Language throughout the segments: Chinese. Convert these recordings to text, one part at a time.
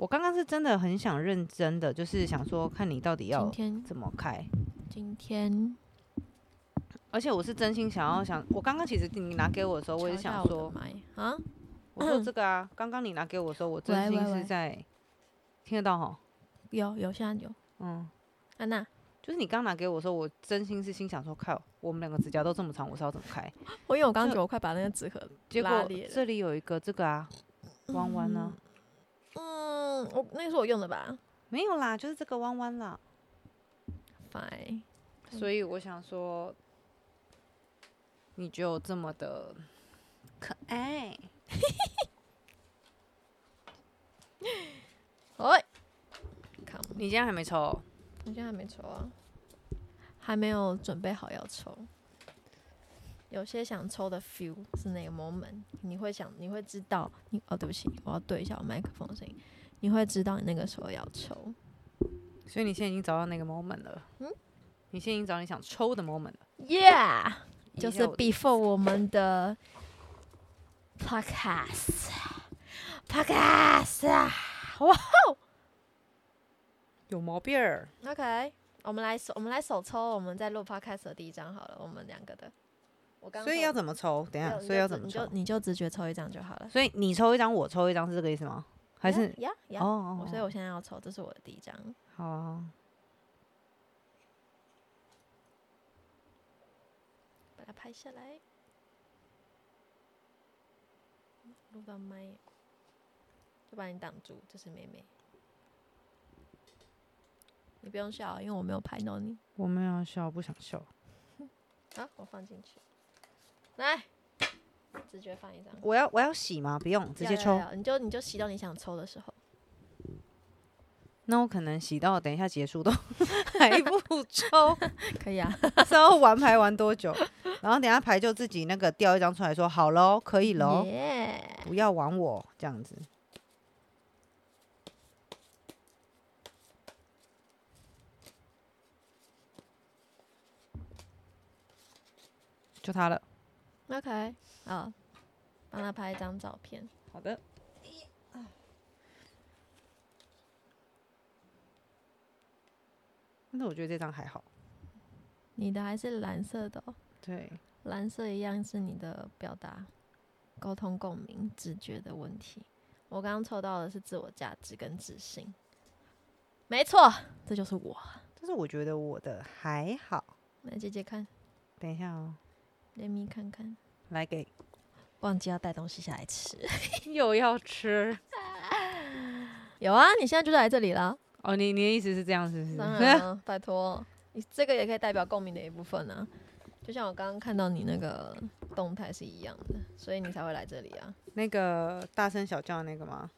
我刚刚是真的很想认真的，就是想说看你到底要怎么开，今天而且我是真心想要想，我刚刚其实你拿给我的时候，我也想说，啊，我说 这个啊，刚刚你拿给我的时候，我真心是在听得到哈，有有现在有，嗯，安娜，就是你刚拿给我的时候，我真心是心想说，靠，我们两个指甲都这么长，我是要怎么开？我因为我刚刚觉得我快把那个纸盒结果这里有一个这个啊，弯弯呢，嗯，我那个是我用的吧没有啦，就是这个弯弯啦。？Fine，所以我想说，你就这么的可爱，喂，看，你今天还没抽哦？我现在还没抽啊，还没有准备好要抽。有些想抽的 feel 是那个 moment，你会想，你会知道，你哦，对不起，我要对一下我麦克风的声音，你会知道你那个时候要抽。所以你现在已经找到那个 moment 了。嗯你现在已经找你想抽的 moment 了。Yeah，就是 before 我们的 podcast，podcast 啊，哇有毛病儿。，OK，我们来手，我们来手抽，我们在录 podcast 的第一张好了，我们两个的。我刚所以要怎么抽？等一下，所以要怎么抽你就？你就直觉抽一张就好了。所以你抽一张，我抽一张，是这个意思吗？还是？呀呀我所以我现在要抽，这是我的第一张。好啊。把它拍下来，录到麦，就把你挡住。这是妹妹，你不用笑，因为我没有拍到你。我没有笑，不想笑。好，我放进去。来，直觉放一张，我要我要洗吗？不用，直接抽。要要要你就你就洗到你想抽的时候。那我可能洗到等一下结束都 还不抽，可以啊，是要玩牌玩多久？然后等一下牌就自己那个掉一张出来说好喽，可以喽耶不要玩我这样子。就他了。OK，好，帮他拍一张照片。好的。但是我觉得这张还好。你的还是蓝色的、哦，对，蓝色一样是你的表达、沟通、共鸣、直觉的问题。我刚刚抽到的是自我价值跟自信，没错，这就是我。但是我觉得我的还好。来，姐姐看，等一下哦，Let me 看看，来给忘记要带东西下来吃。又要吃 有啊，你现在就来这里了。哦。你你的意思是这样，是不是？当然啊，拜托，你这个也可以代表共鸣的一部分啊。就像我刚刚看到你那个动态是一样的，所以你才会来这里啊。那个大声小叫的那个吗？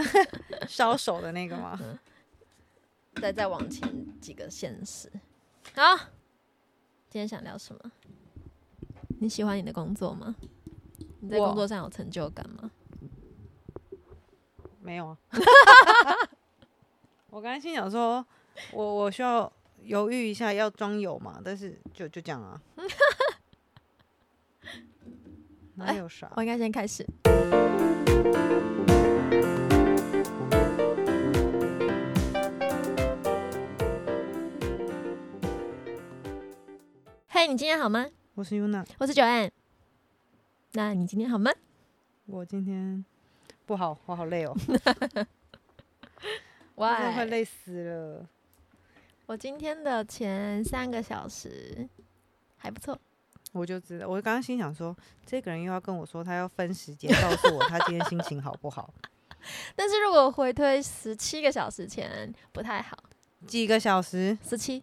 烧手的那个吗？再再往前几个现实。好，今天想聊什么？你喜欢你的工作吗？你在工作上有成就感吗？没有啊。我刚才心想说，我我需要犹豫一下要装有嘛，但是就就这样啊。哪有啥？我应该先开始。嘿，你今天好吗？我是 Yuna，我是九安。那你今天好吗？我今天不好，我好累哦，真的快，累死了。我今天的前三个小时还不错。我就知道，我刚刚心想说，这个人又要跟我说他要分时间告诉我他今天心情好不好，但是如果回推十七个小时前不太好，几个小时，十七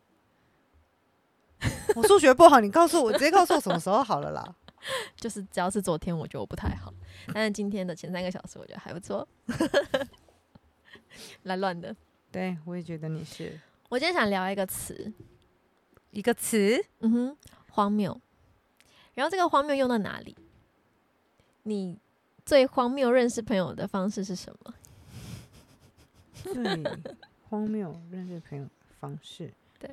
我数学不好，你告诉我，直接告诉我什么时候好了啦。就是只要是昨天，我觉得我不太好，但是今天的前三个小时我觉得还不错。来乱的，对，我也觉得你是我今天想聊一个词，一个词，嗯哼，荒谬。然后这个荒谬用到哪里？你最荒谬认识朋友的方式是什么？最荒谬认识朋友的方式。对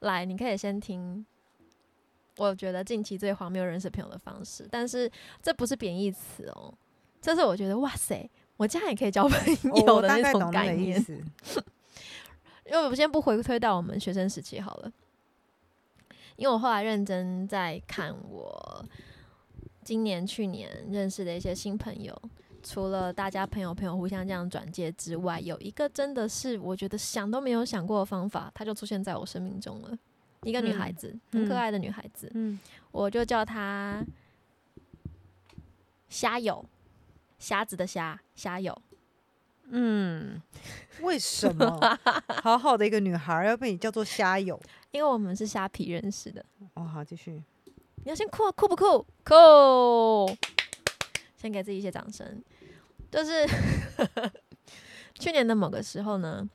来，你可以先听。我觉得近期最荒谬认识朋友的方式，但是这不是贬义词哦，这是我觉得哇塞，我这样也可以交朋友的那个意概念。思。因为我先不回推到我们学生时期好了，因为我后来认真在看我今年、去年认识的一些新朋友，除了大家朋友朋友互相这样转介之外，有一个真的是我觉得想都没有想过的方法，它就出现在我生命中了。一个女孩子，很可嗯爱的女孩子，嗯，我就叫她虾友，瞎子的虾，虾友。嗯，为什么 好好的一个女孩要被你叫做虾友？因为我们是虾皮认识的。哦，好，继续。你要先酷啊酷不酷？酷！先给自己一些掌声。就是 去年的某个时候呢，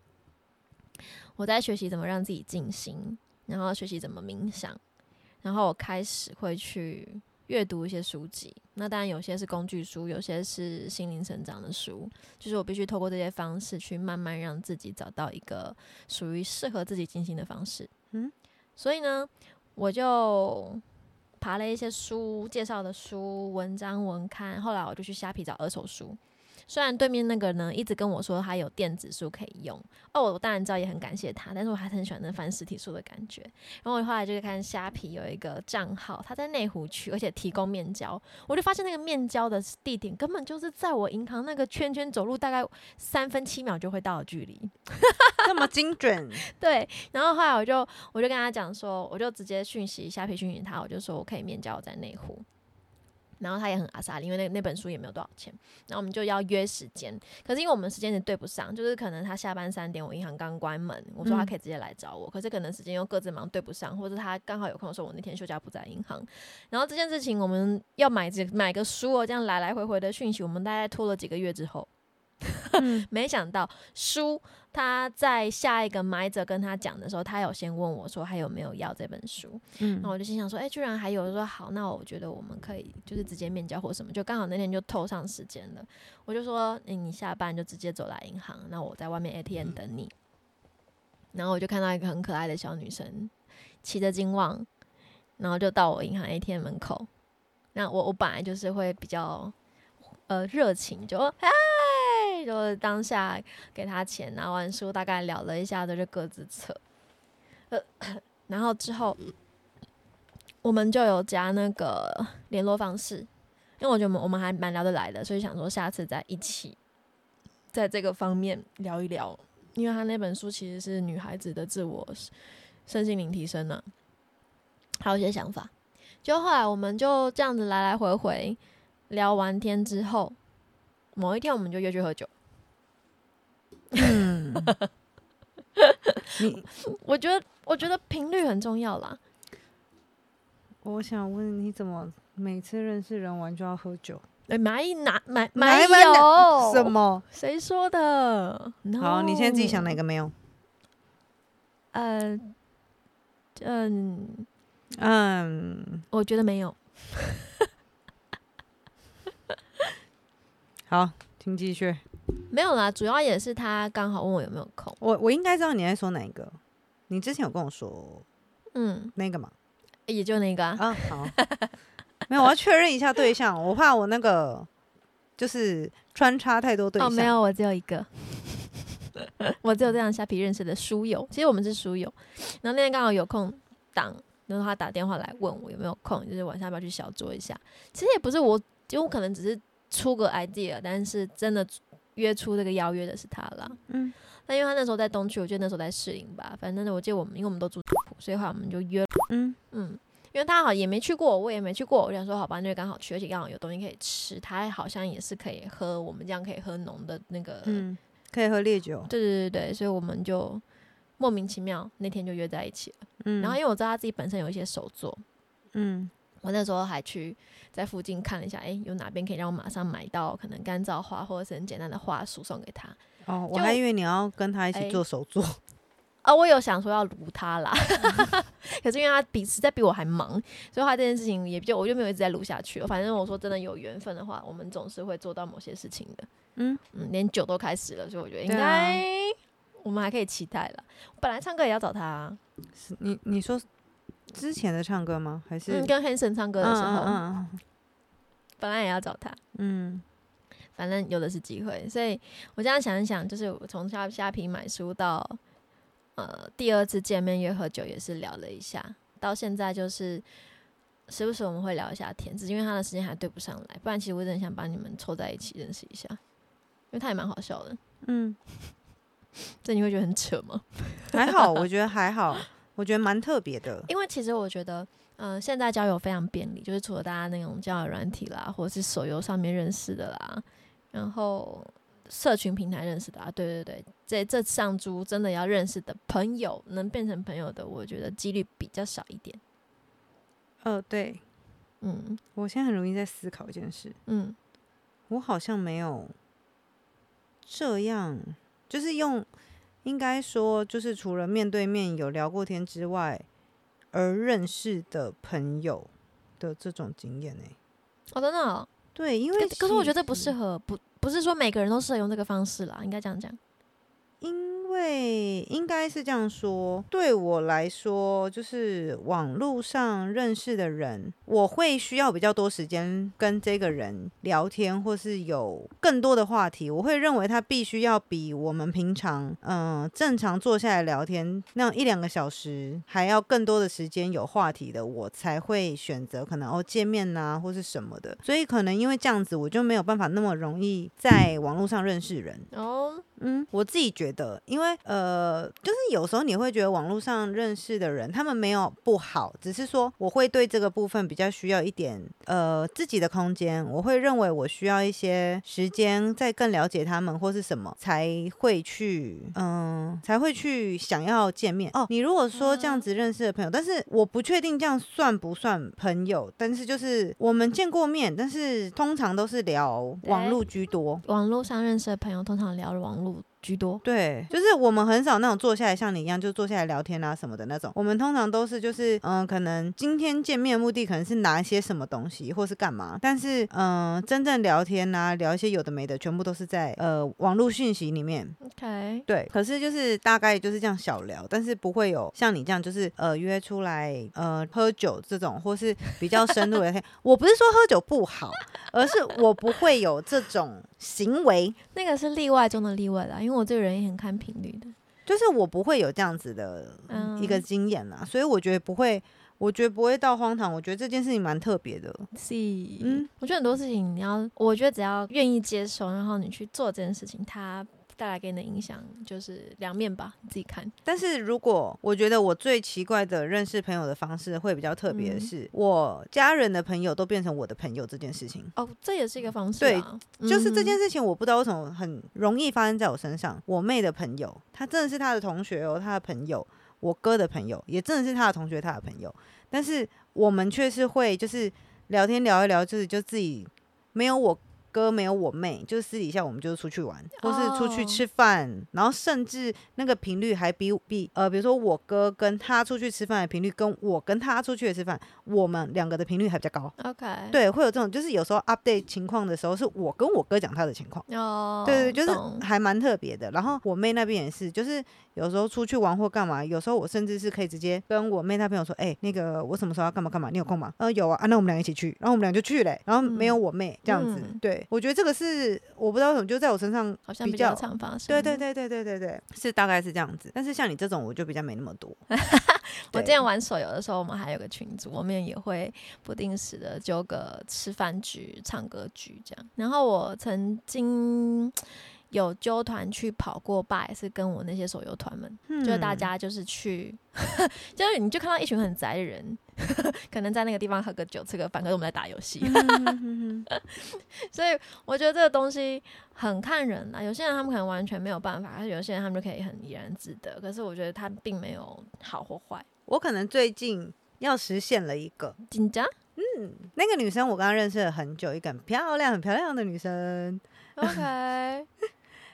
我在学习怎么让自己静心，然后学习怎么冥想，然后我开始会去阅读一些书籍。那当然有些是工具书，有些是心灵成长的书。就是我必须透过这些方式去慢慢让自己找到一个属于适合自己进行的方式。嗯，所以呢，我就爬了一些书介绍的书、文章、文刊，后来我就去虾皮找二手书。虽然对面那个呢一直跟我说他有电子书可以用，哦，我当然知道也很感谢他，但是我还是很喜欢那翻实体书的感觉。然后我后来就看虾皮有一个账号，他在内湖区，而且提供面交，我就发现那个面交的地点根本就是在我银行那个圈圈走路大概三分七秒就会到的距离。这么精准，对，然后后来我就我就跟他讲说，我就直接讯息虾皮讯息他，我就说我可以面交在内湖。然后他也很阿萨，因为那那本书也没有多少钱，然后我们就要约时间。可是因为我们时间是对不上，就是可能他下班三点，我银行刚关门，我说他可以直接来找我，可是可能时间又各自忙对不上，或者他刚好有空的时候，我那天休假不在银行。然后这件事情我们要买这买个书哦，这样来来回回的讯息，我们大概拖了几个月之后，没想到书他在下一个买者跟他讲的时候，他有先问我说还有没有要这本书，嗯那我就心想说，哎、居然还有，说好，那我觉得我们可以就是直接面交或什么，就刚好那天就凑上时间了，我就说，哎、你下班就直接走来银行，那我在外面 ATM 等你。然后我就看到一个很可爱的小女生，骑着金旺，然后就到我银行 ATM 门口。那我我本来就是会比较呃热情，就就当下给他钱，拿完书大概聊了一下，就各自撤。呃，然后之后我们就有加那个联络方式，因为我觉得我们我们还蛮聊得来的，所以想说下次再一起在这个方面聊一聊。因为他那本书其实是女孩子的自我身心灵提升呢、还有一些想法。就后来我们就这样子来来回回聊完天之后，某一天我们就约去喝酒。嗯，你我觉得，我觉得频率很重要啦。我想问你怎么每次认识人玩就要喝酒？哎，哪一哪买哪买有什？么？谁说的？好，你现在自己想哪个没有？呃，嗯，嗯，我觉得没有。好，请继续。没有啦，主要也是他刚好问我有没有空。我我应该知道你在说哪一个。你之前有跟我说嗯，那个嘛？也就那个啊。啊，好，没有，我要确认一下对象，我怕我那个就是穿插太多对象。哦，没有，我只有一个。我只有这样虾皮认识的书友，其实我们是书友。然后那天刚好有空档，然后他打电话来问我有没有空，就是晚上要不要去小酌一下。其实也不是我，就我可能只是出个 idea，但是真的约出这个邀约的是他啦。嗯，那因为他那时候在东区，我记得那时候在士林吧，反正我记得我们因为我们都住中埔，所以后来我们就约，嗯。嗯，因为他好也没去过，我也没去过，我想说好吧，那就刚好去，而且刚好有东西可以吃，他好像也是可以喝我们这样可以喝浓的那个，嗯，可以喝烈酒。对对对对，所以我们就莫名其妙那天就约在一起了。嗯，然后因为我知道他自己本身有一些手作，嗯我那时候还去在附近看了一下，诶，有哪边可以让我马上买到可能干燥花或者是很简单的花束送给他。哦，我还以为你要跟他一起哎做手作。啊，我有想说要撸他啦，可是因为他比实在比我还忙，所以他这件事情也就我就没有一直在撸下去了。反正我说真的有缘分的话，我们总是会做到某些事情的。嗯嗯，连酒都开始了，所以我觉得应该、我们还可以期待了。本来唱歌也要找他、你你说之前的唱歌吗？还是嗯，跟 Hanson 唱歌的时候，嗯嗯本来也要找他，嗯反正有的是机会。所以我这样想一想，就是我从虾虾皮买书到呃第二次见面约喝酒也是聊了一下，到现在就是时不时我们会聊一下天，只是因为他的时间还对不上来，不然其实我真的想把你们凑在一起认识一下，因为他也蛮好笑的。嗯，这你会觉得很扯吗？还好，我觉得还好，我觉得蛮特别的。因为其实我觉得，嗯、现在交友非常便利，就是除了大家那种交友软体啦，或者是手游上面认识的啦，然后社群平台认识的啊，对对对，这这上猪真的要认识的朋友，能变成朋友的，我觉得几率比较少一点。呃，对嗯我现在很容易在思考一件事，嗯，我好像没有这样，就是用，应该说就是除了面对面有聊过天之外，而认识的朋友的这种经验呢、哦，真的哦、对，因为可可是我觉得不适合，不不是说每个人都适合用这个方式啦，应该这样讲。因为应该是这样说，对我来说，就是网络上认识的人，我会需要比较多时间跟这个人聊天，或是有更多的话题。我会认为他必须要比我们平常嗯、正常坐下来聊天那样一两个小时还要更多的时间有话题的，我才会选择可能哦见面呐、或是什么的。所以可能因为这样子，我就没有办法那么容易在网络上认识人。哦，嗯，我自己觉得，因为呃，就是有时候你会觉得网络上认识的人，他们没有不好，只是说我会对这个部分比较需要一点呃自己的空间，我会认为我需要一些时间再更了解他们或是什么，才会去嗯、才会去想要见面。哦，你如果说这样子认识的朋友，但是我不确定这样算不算朋友，但是就是我们见过面，但是通常都是聊网络居多。网络上认识的朋友通常聊网络 아우 居多。对，就是我们很少那种坐下来像你一样，就坐下来聊天啊什么的那种。我们通常都是就是嗯、可能今天见面的目的可能是拿一些什么东西，或是干嘛。但是嗯、真正聊天啊，聊一些有的没的，全部都是在呃网络讯息里面。OK，对，可是就是大概就是这样小聊，但是不会有像你这样就是呃约出来呃喝酒这种，或是比较深入的聊天。我不是说喝酒不好，而是我不会有这种行为。那个是例外中的例外啦，因为我这个人也很看频率的。就是我不会有这样子的一个嗯经验啦，所以我觉得不会，我觉得不会到荒唐。我觉得这件事情蛮特别的。是，嗯嗯，我觉得很多事情你要，我觉得只要愿意接受，然后你去做这件事情，它带来给你的影响就是两面吧，你自己看。但是如果我觉得我最奇怪的认识朋友的方式会比较特别的嗯是，我家人的朋友都变成我的朋友这件事情。哦，这也是一个方式、对啊，就是这件嗯事情，我不知道为什么很容易发生在我身上。我妹的朋友，她真的是她的同学哦，她的朋友，我哥的朋友，也真的是他的同学，他的朋友。但是我们却是会就是聊天聊一聊，就是就自己没有我哥没有我妹，就是私底下我们就是出去玩，或是出去哦吃饭，然后甚至那个频率还比比呃，比如说我哥跟他出去吃饭的频率，跟我跟他出去的吃饭，我们两个的频率还比较高。OK，，对，会有这种，就是有时候 update 情况的时候，是我跟我哥讲他的情况。哦，对对，就是懂还蛮特别的。然后我妹那边也是，就是有时候出去玩或干嘛，有时候我甚至是可以直接跟我妹她朋友说，哎、那个我什么时候要干嘛干嘛，你有空吗？呃，有啊，啊，那我们俩一起去，然后我们俩就去嘞、然后没有我妹这样子。嗯对，我觉得这个是我不知道为什么，就在我身上比好像比较较常发生。对对，对对对对对，是大概是这样子。但是像你这种，我就比较没那么多。我之对前玩手游的时候，我们还有个群组，我们也会不定时的揪个吃饭局、唱歌局这样。然后我曾经有纠团去跑过吧，也是跟我那些手游团们，就是大嗯家就是去，就是你就看到一群很宅的人，可能在那个地方喝个酒、吃个饭，可是我们在打游戏。所以我觉得这个东西很看人啦，有些人他们可能完全没有办法，但是有些人他们就可以很怡然自得。可是我觉得他并没有好或坏。我可能最近要实现了一个，紧张嗯那个女生我刚刚认识了很久，一个很漂亮、很漂亮的女生。，OK，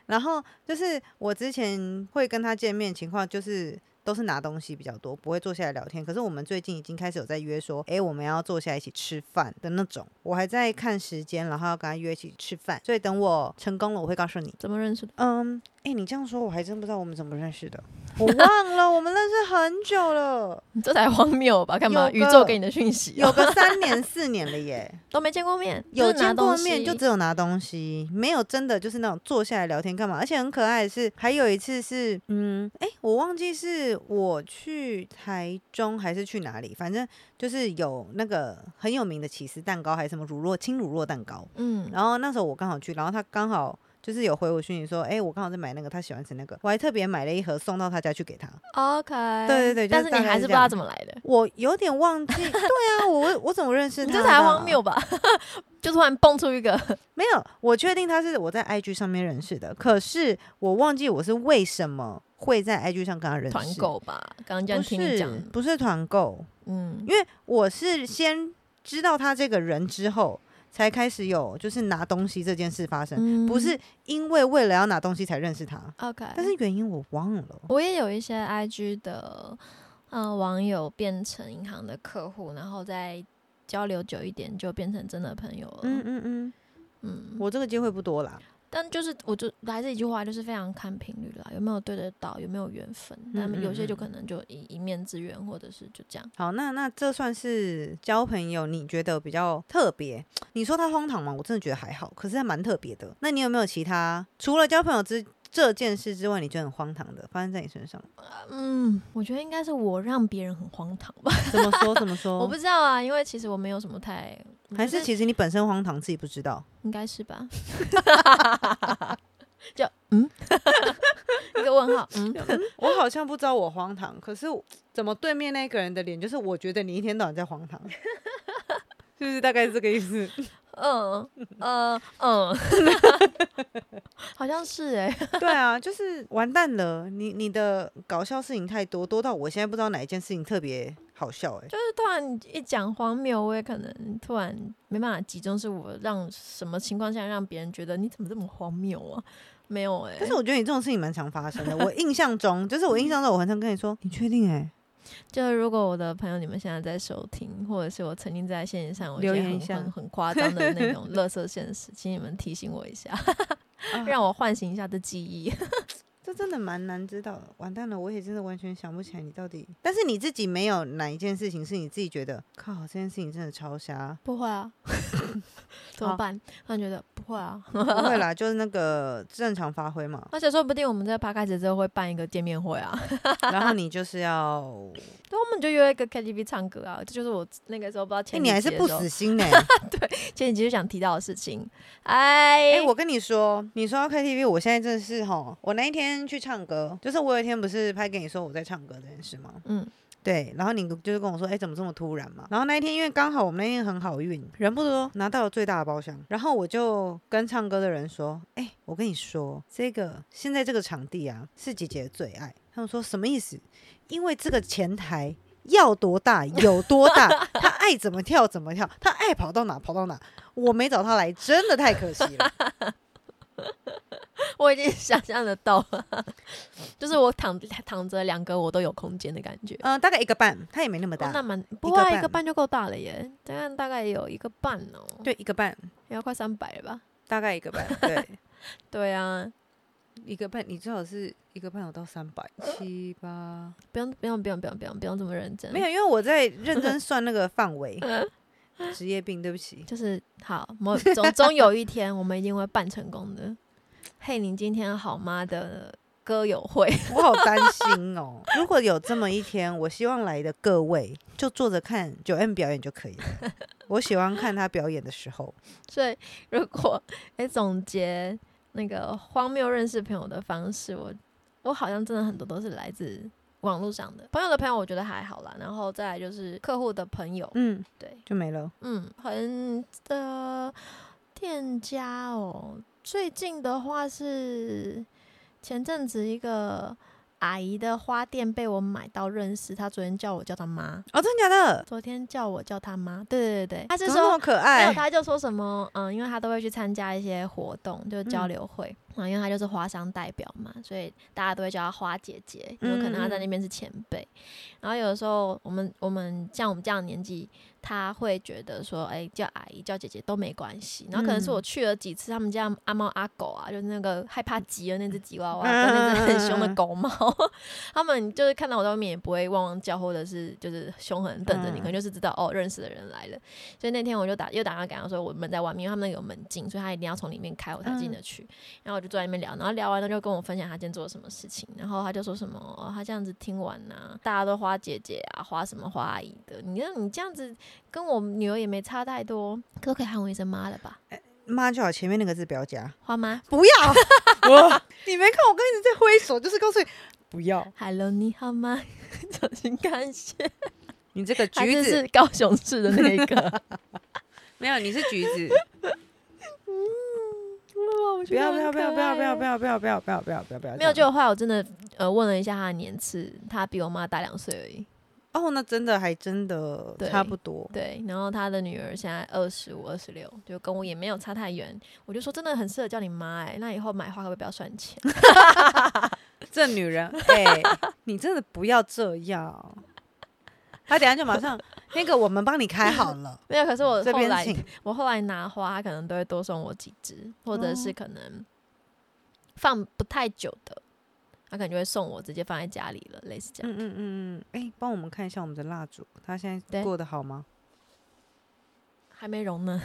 然后就是我之前会跟他见面，情况就是都是拿东西比较多，不会坐下来聊天。可是我们最近已经开始有在约说，诶，我们要坐下来一起吃饭的那种。我还在看时间，然后要跟他约一起吃饭。所以等我成功了，我会告诉你。怎么认识的？嗯，诶，你这样说，我还真不知道我们怎么认识的。我忘了，我们认识很久了，这才荒谬吧？干嘛？宇宙给你的讯息、有个三年四年了耶。都没见过面，有见过面，就只有拿东西，没有真的就是那种坐下来聊天干嘛。而且很可爱的是，还有一次是，嗯，哎、我忘记是我去台中还是去哪里，反正就是有那个很有名的起司蛋糕还是什么乳酪轻乳酪蛋糕。嗯，然后那时候我刚好去，然后他刚好就是有回我讯息说，哎、我刚好在买那个，他喜欢吃那个，我还特别买了一盒送到他家去给他。OK，对对对就是但是你还是不知道怎么来的，我有点忘记，对啊，我我怎么认识 他？这才荒谬！吧？就突然蹦出一个，没有，我确定他是我在 IG 上面认识的，可是我忘记我是为什么会在 IG 上跟他认识。团购吧？刚刚这样不听你讲是，不是团购，嗯，因为我是先知道他这个人之后，才开始有就是拿东西这件事发生，嗯不是因为为了要拿东西才认识他，OK，但是原因我忘了。我也有一些 IG 的呃网友变成银行的客户，然后再交流久一点就变成真的朋友了。嗯嗯嗯，嗯我这个机会不多啦。但就是我就来这一句话，就是非常看频率啦，有没有对得到，有没有缘分。他们嗯有些就嗯可能就一一面之缘，或者是就这样。好，那那这算是交朋友，你觉得比较特别？你说他荒唐吗？我真的觉得还好，可是还蛮特别的。那你有没有其他除了交朋友之这件事之外，你觉得很荒唐的发生在你身上？嗯，我觉得应该是我让别人很荒唐吧。怎么说？怎么说？我不知道啊，因为其实我没有什么太，还是其实你本身荒唐，自己不知道。应该是吧。就嗯，一个问号，嗯，我好像不知道我荒唐，可是怎么对面那个人的脸，就是我觉得你一天到晚在荒唐，是不是大概是这个意思？嗯嗯嗯，好像是哎、对啊，就是完蛋了，你你的搞笑事情太多，多到我现在不知道哪一件事情特别好笑、欸。就是突然一讲荒谬，我也可能突然没办法集中，是我让什么情况下让别人觉得你怎么这么荒谬啊？没有哎、但是我觉得你这种事情蛮常发生的。我印象中，就是我印象中，我很常跟你说，你确定、欸？哎，就如果我的朋友你们现在在收听，或者是我曾经在线线上有些很留言一下很很夸张的那种乐色现实，请你们提醒我一下，啊让我唤醒一下的记忆。这真的蛮难知道的。完蛋了，我也真的完全想不起来你到底。但是你自己没有哪一件事情是你自己觉得，靠，这件事情真的超瞎。不会啊，怎么办？突然觉得不会啊，不会啦，就是那个正常发挥嘛。而且说不定我们在趴开始之后会办一个见面会啊，然后你就是要，对，我们就约一个 KTV 唱歌啊，这就是我那个时候不知道哎、前你还是不死。心呢、对前几集就想提到的事情。哎、哎、我跟你说，你说到 KTV，我现在真的是哈，我那一天去唱歌，就是我有一天不是拍给你说我在唱歌这件事吗？嗯，对，然后你就是跟我说，哎、怎么这么突然嘛？然后那一天因为刚好我们那天很好运，人不多，拿到了最大的包厢，然后我就跟唱歌的人说，哎、我跟你说，这个现在这个场地啊是姐姐的最爱。他们说什么意思？因为这个前台。要多大 有多大，他爱怎么跳怎么跳，他爱跑到哪跑到哪。我没找他来，真的太可惜了。我已经想象得到了，就是我躺躺着两个我都有空间的感觉。嗯、大概一个半，它也没那么大，哦那蛮不会啊，一个半就够大了耶，这样大概有一个半哦，对，一个半，也要快三百了吧？大概一个半，对，对啊，一个半，你最好是一个半有到三百七八，不用不用不用不用不用不用这么认真，没有，因为我在认真算那个范围。职业病，对不起。就是好，某总总有一天我们一定会办成功的。嘿，你今天好吗的歌友会，我好担心哦。如果有这么一天，我希望来的各位就坐着看九 M 表演就可以了。我喜欢看他表演的时候，所以如果哎总结那个荒谬认识朋友的方式，我我好像真的很多都是来自网络上的朋友的朋友，我觉得还好啦。然后再来就是客户的朋友，嗯，对，就没了。嗯，很的店家哦。最近的话是前阵子一个阿姨的花店被我买到认识，她昨天叫我叫她妈，哦，真的假的？昨天叫我叫她妈，对对对对，她是说么可没有，爱？他就说什么，嗯，因为她都会去参加一些活动，就是交嗯流会，啊、因为他就是花商代表嘛，所以大家都会叫他花姐姐，因为可能他在那边是前辈。然后有的时候，我们我们像我们这样的年纪他会觉得说，哎、叫阿姨叫姐姐都没关系。然后可能是我去了几次，他们家阿猫阿狗啊，就是那个害怕极了那只吉娃娃跟那只很凶的狗猫，他们就是看到我在外面也不会汪汪叫，或者是就是凶狠地瞪着你，嗯可能就是知道哦认识的人来了。所以那天我就打又打电话给他说，我门在外面，因为他们有门禁，所以他一定要从里面开我才进得去。然后我就坐在那边聊，然后聊完了就跟我分享他今天做了什么事情，然后他就说什么、哦他这样子听完呐、大家都花姐姐啊，花什么花阿姨的，你看你这样子跟我女儿也没差太多，可不可以喊我一声妈了吧？妈就好，前面那个字不要加，花妈不要。我你没看我刚一直在挥手，就是告诉你不要。，Hello，你好吗？小心感谢，你这个橘子是高雄市的那个，没有，你是橘子。不要不要不要不要不要不要不要不要不要不要不要不要！没有，就后来我真的呃问了一下他的年次，他比我妈大两岁而已。哦，那真的还真的差不多。对，然后他的女儿现在二十五、二十六，就跟我也没有差太远。我就说真的很适合叫你妈哎、那以后买花可不可以不要算钱？这女人，哎、你真的不要这样。他等下就马上 那个，我们帮你开好了，没有，可是我这后来。我后来拿花，他可能都会多送我几支，或者是哦可能放不太久的，他可能就会送我直接放在家里了，类似这样。嗯嗯嗯嗯，哎、帮我们看一下我们的蜡烛，他现在过得好吗？还没融呢。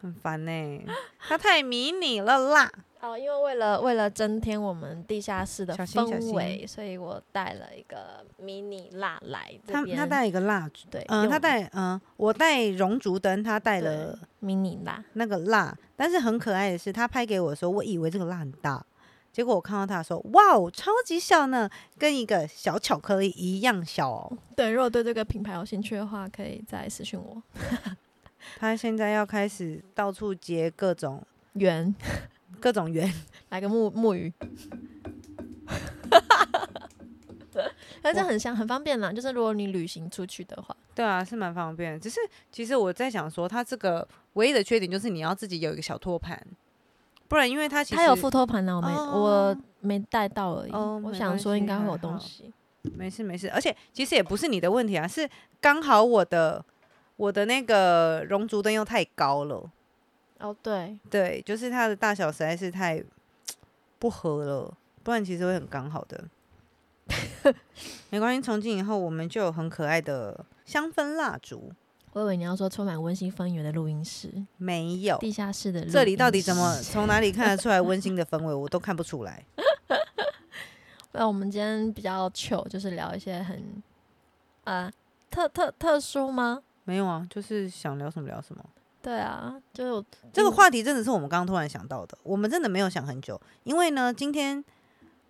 很烦呢、他太迷你了啦。哦，因为为了为了增添我们地下室的氛围，所以我带了一个迷你蜡来。他他带一个蜡烛，对，嗯、用他带嗯、我带熔烛灯，他带了迷你蜡。那个蜡，但是很可爱的是，他拍给我的时候，我以为这个蜡很大，结果我看到他的时候，哇哦，超级小呢，跟一个小巧克力一样小哦。对，如果对这个品牌有兴趣的话，可以再私信我。他现在要开始到处结各种圆，各种圆，来个木木鱼。但是很香，很方便啦。就是如果你旅行出去的话，对啊，是蛮方便。只是其实我在想说，它这个唯一的缺点就是你要自己有一个小托盘，不然因为它其实它有副托盘呢，我没、哦我没带到而已。我想说应该会有东西。没事没事，而且其实也不是你的问题啊，是刚好我的我的那个熔烛灯又太高了。哦，对，对，就是它的大小实在是太不合了，不然其实会很刚好的。没关系，从今以后我们就有很可爱的香氛蜡烛。我以为你要说充满温馨氛围的录音室，没有，地下室的录这里到底怎么？从哪里看得出来温馨的氛围，我都看不出来。那我们今天比较糗，就是聊一些很呃特特特殊吗？没有啊，就是想聊什么聊什么。对啊，就是这个嗯话题真的是我们刚刚突然想到的，我们真的没有想很久，因为呢，今天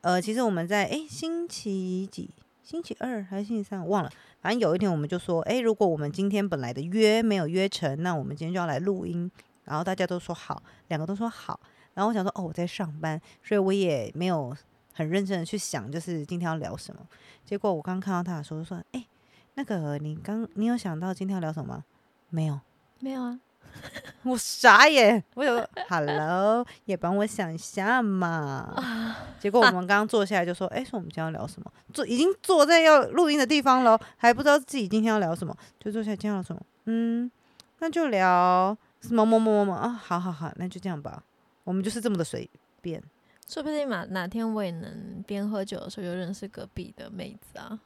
呃，其实我们在诶星期几？星期二还是星期三？我忘了。反正有一天我们就说，诶，如果我们今天本来的约没有约成，那我们今天就要来录音。然后大家都说好，两个都说好。然后我想说，哦，我在上班，所以我也没有很认真的去想，就是今天要聊什么。结果我刚看到他的时候，就说，诶，那个你刚你有想到今天要聊什么吗？没有。没有啊，我傻眼，我有 Hello，也帮我想一下嘛。结果我们刚 刚坐下来就说，哎、说我们今天要聊什么？坐已经坐在要录音的地方了，还不知道自己今天要聊什么，就坐下来今天要聊什么？嗯，那就聊什么某某某某啊，好好好，那就这样吧。我们就是这么的随便。说不定哪哪天我也能边喝酒的时候就认识隔壁的妹子啊，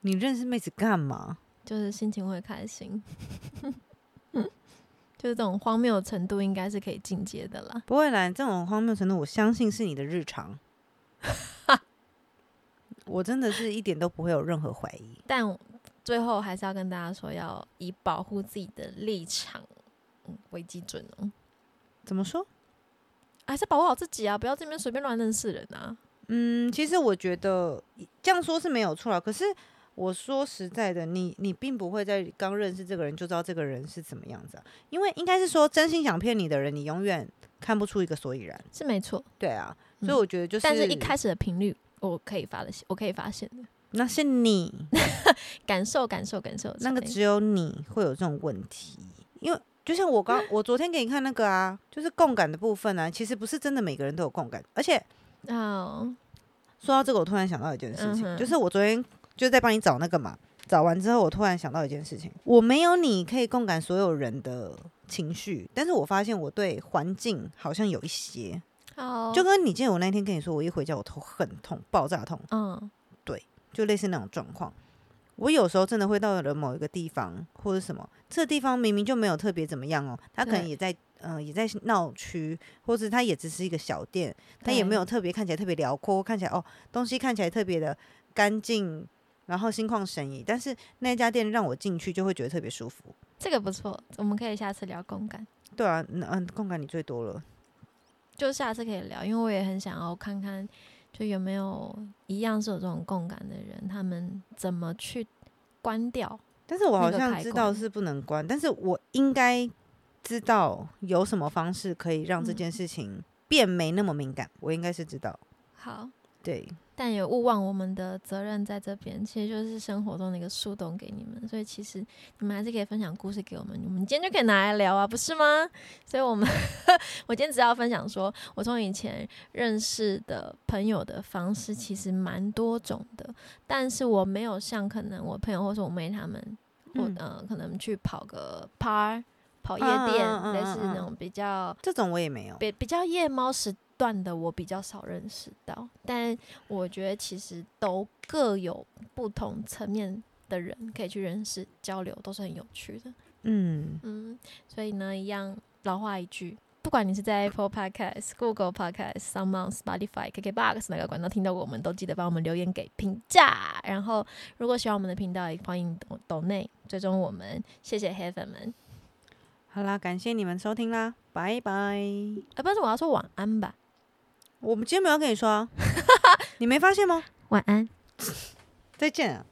你认识妹子干嘛？就是心情会开心。就是这种荒谬的程度，应该是可以进阶的啦。不会啦，这种荒谬程度，我相信是你的日常。我真的是一点都不会有任何怀疑。但最后还是要跟大家说，要以保护自己的立场嗯为基准哦，怎么说？还是保护好自己啊，不要这边随便乱认识人啊。嗯，其实我觉得这样说是没有错啊。可是我说实在的，你你并不会在刚认识这个人就知道这个人是怎么样子啊。因为应该是说，真心想骗你的人，你永远看不出一个所以然。是没错，对啊，所以嗯我觉得就是，但是一开始的频率，我可以发的，我可以发现的，那是你 感受感受感受，那个只有你会有这种问题，因为。就像我刚我昨天给你看那个啊，就是共感的部分啊，其实不是真的每个人都有共感，而且哦，说到这个，我突然想到一件事情，嗯就是我昨天就是在帮你找那个嘛，找完之后，我突然想到一件事情，我没有你可以共感所有人的情绪，但是我发现我对环境好像有一些，哦，就跟你记得我那天跟你说，我一回家我头很痛，爆炸痛，嗯。对就类似那种状况。我有时候真的会到了某一个地方或者什么，这地方明明就没有特别怎么样哦，它可能也在嗯、呃也在闹区，或者它也只是一个小店，它也没有特别看起来特别辽阔，看起来哦东西看起来特别的干净，然后心旷神怡。但是那家店让我进去就会觉得特别舒服。这个不错，我们可以下次聊共感，对啊，嗯嗯，共感你最多了。就下次可以聊，因为我也很想要看看，就有没有一样是有这种共感的人，他们怎么去关掉。但是我好像知道是不能关，但是我应该知道有什么方式可以让这嗯件事情变没那么敏感。我应该是知道，好，对，但也勿忘我们的责任在这边，其实就是生活中的一个树洞给你们，所以其实你们还是可以分享故事给我们，我们今天就可以拿来聊啊，不是吗？所以我们 我今天只要分享说，我从以前认识的朋友的方式其实蛮多种的，但是我没有像可能我朋友或是我妹他们，或嗯呃可能去跑个 par 跑夜店，类似嗯那种比较这种我也没有。比比较夜猫时段的我比较少认识到，但我觉得其实都各有不同层面的人可以去认识交流，都是很有趣的。嗯，嗯，所以呢，一样老话一句，不管你是在 Apple Podcast、Google Podcast、s o m e o n Spotify、KKBox 哪个管道听到过，我们都记得帮我们留言给评价。然后，如果喜欢我们的频道，也欢迎抖抖内追踪我们，谢谢黑粉们。好啦，感谢你们收听啦，拜拜。啊，不是我要说晚安吧？我们今天没有跟你说啊，你没发现吗？晚安。再见啊。